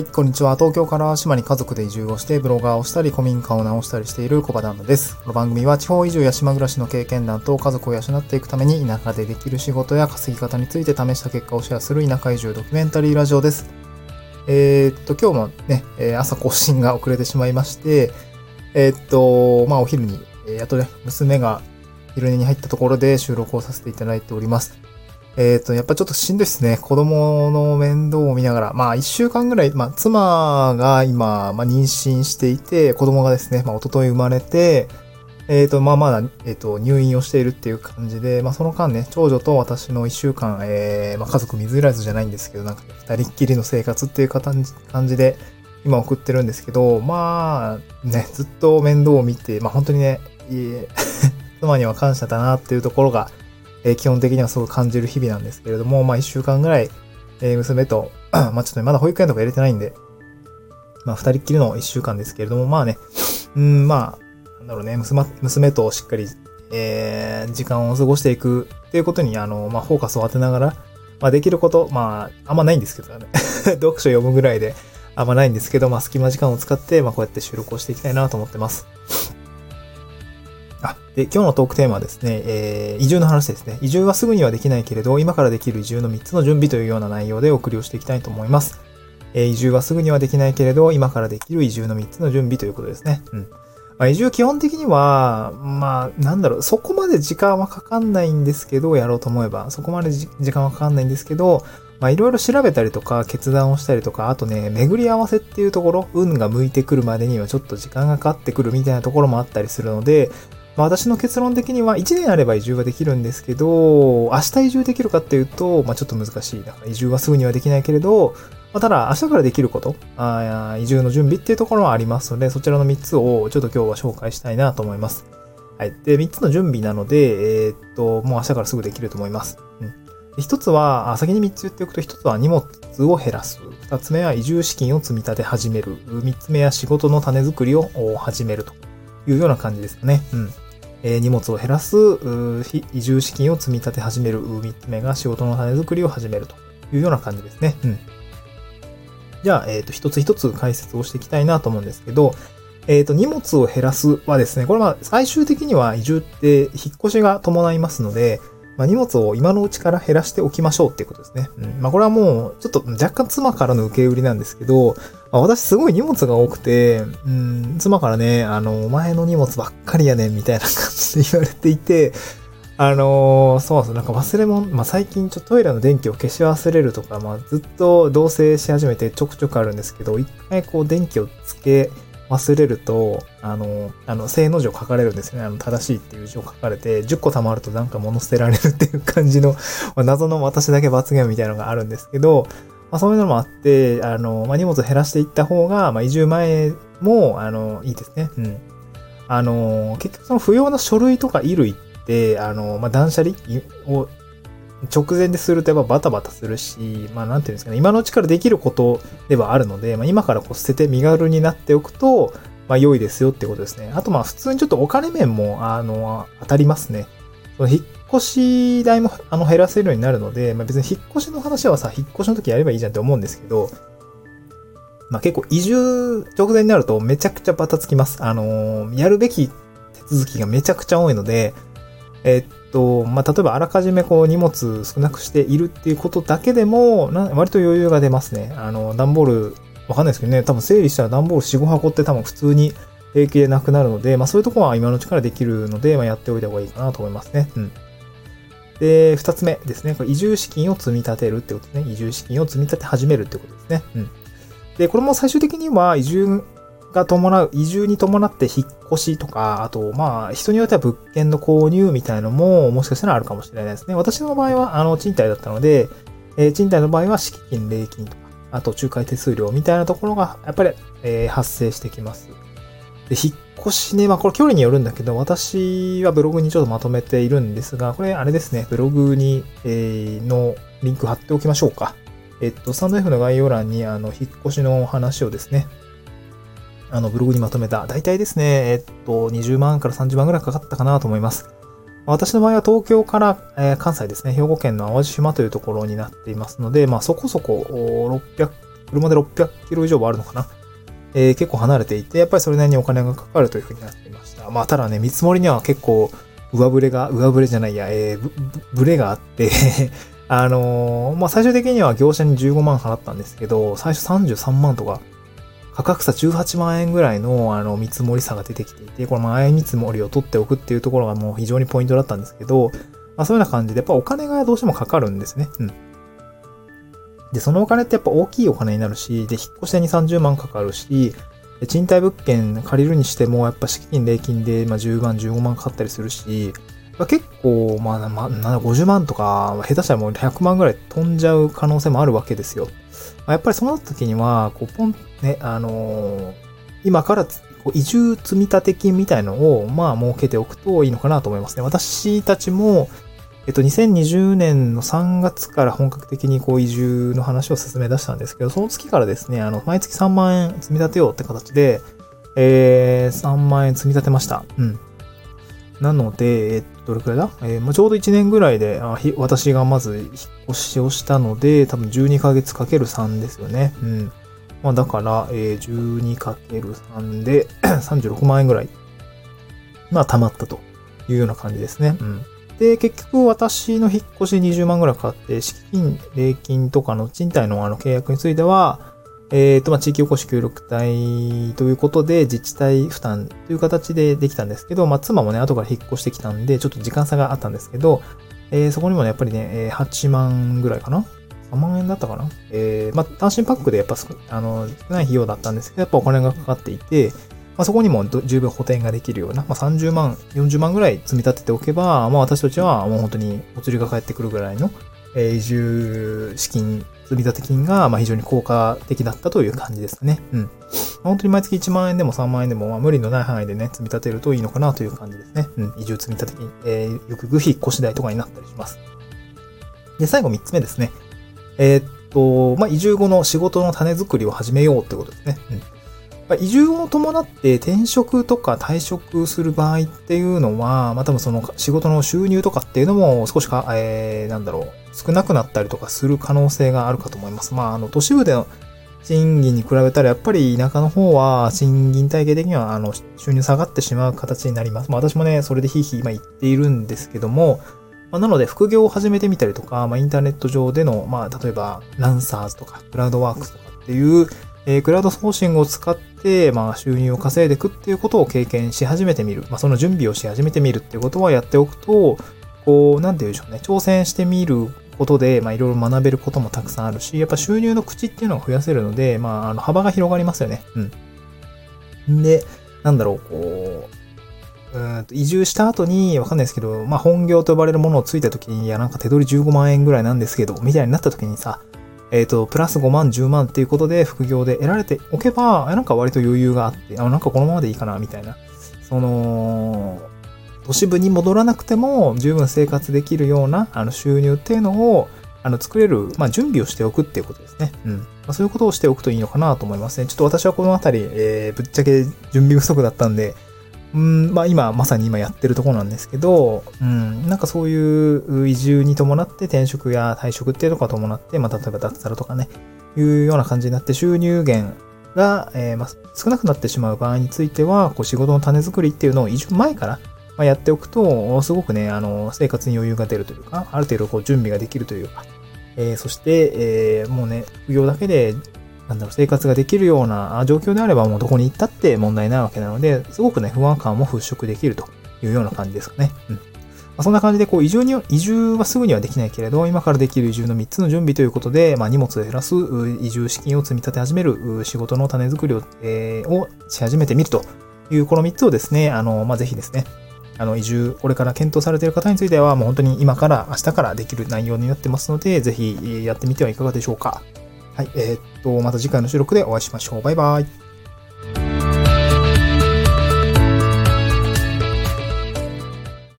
はい、こんにちは。東京から島に家族で移住をして、ブロガーをしたり、古民家を直したりしている小場旦那です。この番組は地方移住や島暮らしの経験談と家族を養っていくために、田舎でできる仕事や稼ぎ方について試した結果をシェアする田舎移住ドキュメンタリーラジオです。えー、っと、今日もね、え朝更新が遅れてしまいまして、えー、っと、まあお昼に、えやっとね、娘が昼寝に入ったところで収録をさせていただいております。えっ、ー、と、やっぱちょっとしんどいですね。子供の面倒を見ながら。まあ、一週間ぐらい、まあ、妻が今、まあ、妊娠していて、子供がですね、まあ、一昨日生まれて、えっ、ー、と、まあ、まだ、えっ、ー、と、入院をしているっていう感じで、まあ、その間ね、長女と私の一週間、えー、まあ、家族水入らずじゃないんですけど、なんか、二人っきりの生活っていう感じで、今送ってるんですけど、まあ、ね、ずっと面倒を見て、まあ、本当にね、妻には感謝だなっていうところが、えー、基本的にはすごい感じる日々なんですけれども、まあ一週間ぐらい、えー、娘と、まあちょっと、ね、まだ保育園とか入れてないんで、まあ二人っきりの一週間ですけれども、まあね、うん、まあ、なんだろうね、娘娘としっかり、えー、時間を過ごしていくっていうことに、あの、まあフォーカスを当てながら、まあできること、まあ、あんまないんですけどね。読書読むぐらいで、あんまないんですけど、まあ隙間時間を使って、まあこうやって収録をしていきたいなと思ってます。で、今日のトークテーマはですね、えー、移住の話ですね。移住はすぐにはできないけれど、今からできる移住の3つの準備というような内容でお送りをしていきたいと思います。えー、移住はすぐにはできないけれど、今からできる移住の3つの準備ということですね。うん。まあ、移住基本的には、まあ、なんだろう、そこまで時間はかかんないんですけど、やろうと思えば、そこまで時間はかかんないんですけど、まあいろいろ調べたりとか、決断をしたりとか、あとね、巡り合わせっていうところ、運が向いてくるまでにはちょっと時間がかかってくるみたいなところもあったりするので、まあ、私の結論的には1年あれば移住はできるんですけど、明日移住できるかっていうと、まあ、ちょっと難しい。だから移住はすぐにはできないけれど、まあ、ただ明日からできることあ、移住の準備っていうところはありますので、そちらの3つをちょっと今日は紹介したいなと思います。はい。で、3つの準備なので、えー、っと、もう明日からすぐできると思います。うん。1つは、先に3つ言っておくと、1つは荷物を減らす。2つ目は移住資金を積み立て始める。3つ目は仕事の種作りを始めるというような感じですかね。うん。えー、荷物を減らす、移住資金を積み立て始める、3つ目が仕事の種作りを始めるというような感じですね。うん。じゃあ、えっ、ー、と、一つ一つ解説をしていきたいなと思うんですけど、えっ、ー、と、荷物を減らすはですね、これは最終的には移住って引っ越しが伴いますので、まあ、荷物を今のうちから減らしておきましょうっていうことですね。うん。まあ、これはもう、ちょっと若干妻からの受け売りなんですけど、まあ、私すごい荷物が多くて、うん、妻からね、あの、お前の荷物ばっかりやねん、みたいな感じで言われていて、あのー、そうそう、なんか忘れ物、まあ、最近ちょっとトイレの電気を消し忘れるとか、まあ、ずっと同棲し始めてちょくちょくあるんですけど、一回こう電気をつけ、忘れると、あの、あの、正の字を書かれるんですね。あの、正しいっていう字を書かれて、10個貯まるとなんか物捨てられるっていう感じの、まあ、謎の私だけ罰ゲームみたいなのがあるんですけど、まあ、そういうのもあって、あの、まあ、荷物を減らしていった方が、まあ、移住前も、あの、いいですね。うん。あの、結局その不要な書類とか衣類って、あの、まあ、断捨離を直前でするとやっぱバタバタするし、まあなんていうんですかね、今のうちからできることではあるので、まあ今からこう捨てて身軽になっておくと、まあ良いですよってことですね。あとまあ普通にちょっとお金面も、あの、当たりますね。その引っ越し代もあの減らせるようになるので、まあ別に引っ越しの話はさ、引っ越しの時やればいいじゃんって思うんですけど、まあ結構移住直前になるとめちゃくちゃバタつきます。あのやるべき手続きがめちゃくちゃ多いので、えっと、まあ、例えばあらかじめこう荷物少なくしているっていうことだけでも、な割と余裕が出ますね。あの、段ボール、わかんないですけどね、多分整理したら段ボール4、5箱って多分普通に平気でなくなるので、まあそういうとこは今のうちからできるので、まあやっておいた方がいいかなと思いますね。うん。で、二つ目ですね。これ移住資金を積み立てるってことですね。移住資金を積み立て始めるってことですね。うん。で、これも最終的には移住が伴う、移住に伴って引っ越しとか、あと、まあ、人によっては物件の購入みたいなのも、もしかしたらあるかもしれないですね。私の場合は、あの、賃貸だったので、えー、賃貸の場合は、敷金、礼金とか、あと、仲介手数料みたいなところが、やっぱり、えー、発生してきます。で、引っ越しね、まあ、これ距離によるんだけど、私はブログにちょっとまとめているんですが、これ、あれですね、ブログに、えー、のリンク貼っておきましょうか。えっと、スタンド F の概要欄に、あの、引っ越しの話をですね、あの、ブログにまとめた。大体ですね、えっと、20万から30万ぐらいかかったかなと思います。私の場合は東京から、えー、関西ですね、兵庫県の淡路島というところになっていますので、まあそこそこ600車で600キロ以上はあるのかな。えー、結構離れていて、やっぱりそれなりにお金がかかるというふうになっていました。まあ、ただね、見積もりには結構、上振れが、上振れじゃないや、えー、ブレがあって あのー、まあ、最終的には業者に15万払ったんですけど、最初33万とか、価格差18万円ぐらいの、あの、見積もり差が出てきていて、この前見積もりを取っておくっていうところがもう非常にポイントだったんですけど、まあ、そういうような感じで、やっぱお金がどうしてもかかるんですね。うん。で、そのお金ってやっぱ大きいお金になるし、で、引っ越しで2、30万かかるし、賃貸物件借りるにしても、やっぱ敷金、礼金で、まあ、10万、15万かかったりするし、まあ、結構、まあ、まあ、50万とか、下手したらもう100万ぐらい飛んじゃう可能性もあるわけですよ。まあ、やっぱりそうなった時には、こう、ポン、ね、あのー、今から移住積立金みたいのを、まあ、設けておくといいのかなと思いますね。私たちも、えっと、2020年の3月から本格的にこう移住の話を進め出したんですけど、その月からですね、あの、毎月3万円積み立てようって形で、えー、3万円積み立てました。うん。なので、えっと、どれくらいだ？えー、まあ、ちょうど1年ぐらいであ私がまず引っ越しをしたので、多分12ヶ月かける3ですよね。うん。まあ、だから、えー、12かける3で 36万円ぐらい、まあ、溜まったというような感じですね。うん。で、結局私の引っ越し20万ぐらいかかって、資金、礼金とかの賃貸のあの契約については、えっ、ー、と、まあ、地域おこし協力隊ということで、自治体負担という形でできたんですけど、まあ、妻もね、後から引っ越してきたんで、ちょっと時間差があったんですけど、えー、そこにもね、やっぱりね、8万ぐらいかな ?3 万円だったかな？えー、まあ、単身パックでやっぱあの、少ない費用だったんですけど、やっぱお金がかかっていて、まあ、そこにも十分補填ができるような、まあ、30万、40万ぐらい積み立てておけば、まあ、私たちはもう本当にお釣りが返ってくるぐらいの、え移住資金、積み立て金が、ま、非常に効果的だったという感じですね。うん。本当に毎月1万円でも3万円でも、まあ、無理のない範囲でね、積み立てるといいのかなという感じですね。うん。移住積み立て金、えー、よくぐ引っ越し代とかになったりします。で、最後3つ目ですね。えー、っと、まあ、移住後の仕事の種作りを始めようってことですね。うん。移住を伴って転職とか退職する場合っていうのは、まあ多分その仕事の収入とかっていうのも少しか、えー、なんだろう、少なくなったりとかする可能性があるかと思います。まああの都市部での賃金に比べたらやっぱり田舎の方は賃金体系的にはあの収入下がってしまう形になります。まあ私もね、それでひいひい今言っているんですけども、まあ、なので副業を始めてみたりとか、まあインターネット上での、まあ例えばランサーズとかクラウドワークスとかっていう、えー、クラウドソーシングを使って、まあ、収入を稼いでいくっていうことを経験し始めてみる。まあ、その準備をし始めてみるっていうことはやっておくと、こう、なんて言うでしょうね。挑戦してみることで、まあ、いろいろ学べることもたくさんあるし、やっぱ収入の口っていうのを増やせるので、まあ、あの、幅が広がりますよね。うん。で、なんだろう、こう、うんと移住した後に、わかんないですけど、まあ、本業と呼ばれるものをついた時に、いや、なんか手取り15万円ぐらいなんですけど、みたいになった時にさ、えっ、ー、と、プラス5万、10万っていうことで副業で得られておけば、なんか割と余裕があって、あ、なんかこのままでいいかな、みたいな。その、都市部に戻らなくても十分生活できるようなあの収入っていうのをあの作れる、まあ、準備をしておくっていうことですね。うん。まあ、そういうことをしておくといいのかなと思いますね。ちょっと私はこのあたり、えー、ぶっちゃけ準備不足だったんで、うん、まあ今、まさに今やってるとこなんですけど、うん、なんかそういう移住に伴って転職や退職っていうとこが伴って、まあ例えば脱サラとかね、いうような感じになって収入源が、えー、まあ少なくなってしまう場合については、こう仕事の種作りっていうのを移住前から、まあ、やっておくと、すごくね、あの、生活に余裕が出るというか、ある程度こう準備ができるというか、えー、そして、えー、もうね、副業だけでなんだろう、生活ができるような状況であればもうどこに行ったって問題ないわけなので、すごくね、不安感も払拭できるというような感じですかね。うん。まあ、そんな感じで、こう、移住に、移住はすぐにはできないけれど、今からできる移住の3つの準備ということで、まあ、荷物を減らす、移住資金を積み立て始める、仕事の種作りを、えー、をし始めてみるという、この3つをですね、あの、まあ、ぜひですね、あの、移住、これから検討されている方については、もう本当に今から明日からできる内容になってますので、ぜひやってみてはいかがでしょうか。はい。えー、っと、また次回の収録でお会いしましょう。バイバイ。